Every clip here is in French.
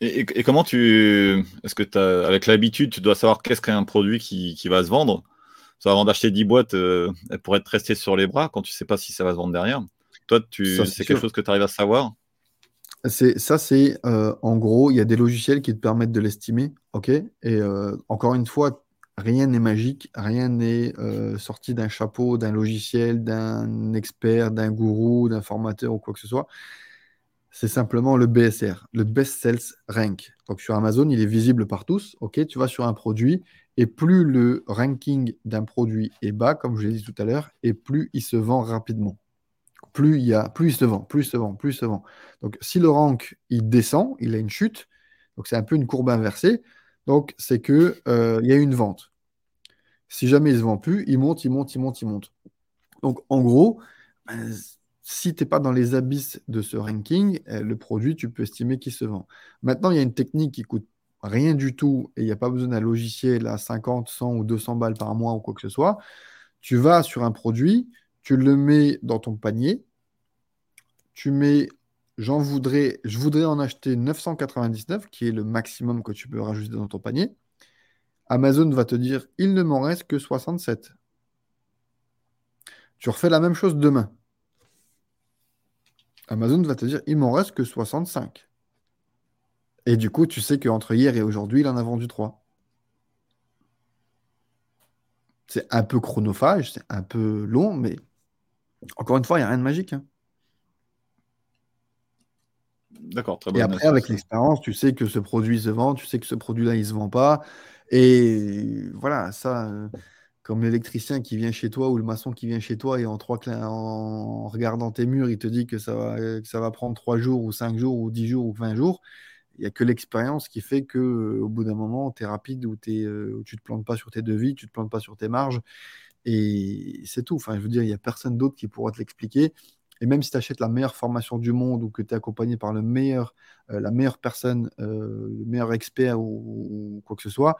Et, comment tu. Est-ce que as, avec l'habitude, tu dois savoir qu'est-ce qu'un produit qui, qui, va se vendre? Ça, Avant d'acheter 10 boîtes, euh, elle pourrait être restée sur les bras quand tu sais pas si ça va se vendre derrière. Toi, c'est quelque chose que tu arrives à savoir? Ça, c'est euh, en gros, il y a des logiciels qui te permettent de l'estimer, ok? Et euh, encore une fois, rien n'est magique, rien n'est sorti d'un chapeau, d'un logiciel, d'un expert, d'un gourou, d'un formateur ou quoi que ce soit c'est simplement le BSR, le Best Sales Rank. Donc sur Amazon, il est visible par tous. Tu vas sur un produit et plus le ranking d'un produit est bas, comme je l'ai dit tout à l'heure, et plus il se vend rapidement. Plus il y a, plus il se vend, plus il se vend, plus il se vend. Donc si le rank il descend, il a une chute. Donc c'est un peu une courbe inversée. Donc c'est que euh, il y a une vente. Si jamais il se vend plus, il monte, il monte, il monte, il monte. Donc en gros, ben, si tu n'es pas dans les abysses de ce ranking, euh, le produit, tu peux estimer qu'il se vend. Maintenant, il y a une technique qui coûte rien du tout et il n'y a pas besoin d'un logiciel à 50, 100 ou 200 balles par mois ou quoi que ce soit. Tu vas sur un produit, tu le mets dans ton panier, tu mets j'en voudrais, je voudrais en acheter 999, qui est le maximum que tu peux rajouter dans ton panier. Amazon va te dire il ne m'en reste que 67. Tu refais la même chose demain. Amazon va te dire il m'en reste que 65. Et du coup, tu sais qu'entre hier et aujourd'hui, il en a vendu 3. C'est un peu chronophage, c'est un peu long, mais encore une fois, il n'y a rien de magique. Hein. D'accord, très bien. Et après, avec l'expérience, tu sais que ce produit se vend, tu sais que ce produit-là, il ne se vend pas. Et voilà, ça, euh, comme l'électricien qui vient chez toi ou le maçon qui vient chez toi et en, trois en regardant tes murs, il te dit que ça va, prendre trois jours ou cinq jours ou dix jours ou 20 jours. Il n'y a que l'expérience qui fait que euh, au bout d'un moment, tu es rapide ou, euh, tu ne te plantes pas sur tes devis, tu ne te plantes pas sur tes marges. Et c'est tout. Enfin, je veux dire, il n'y a personne d'autre qui pourra te l'expliquer. Et même si tu achètes la meilleure formation du monde ou que tu es accompagné par euh, la meilleure personne, le meilleur expert ou, quoi que ce soit,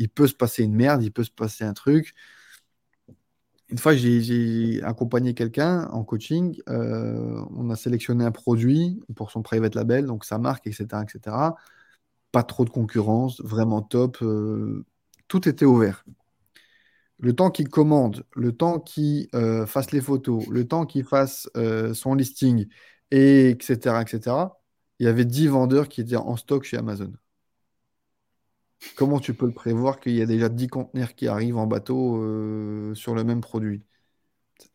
il peut se passer une merde, il peut se passer un truc. Une fois, j'ai accompagné quelqu'un en coaching. Euh, on a sélectionné un produit pour son private label, donc sa marque, etc., etc. Pas trop de concurrence, vraiment top. Euh, tout était ouvert. Le temps qu'il commande, le temps qu'il euh, fasse les photos, le temps qu'il fasse son listing, et etc., etc., il y avait 10 vendeurs qui étaient en stock chez Amazon. Comment tu peux le prévoir qu'il y a déjà 10 conteneurs qui arrivent en bateau euh, sur le même produit?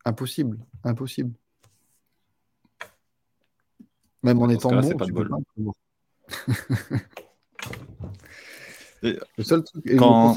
Impossible, impossible. Même en étant bon, tu peux pas le seul truc, et quand,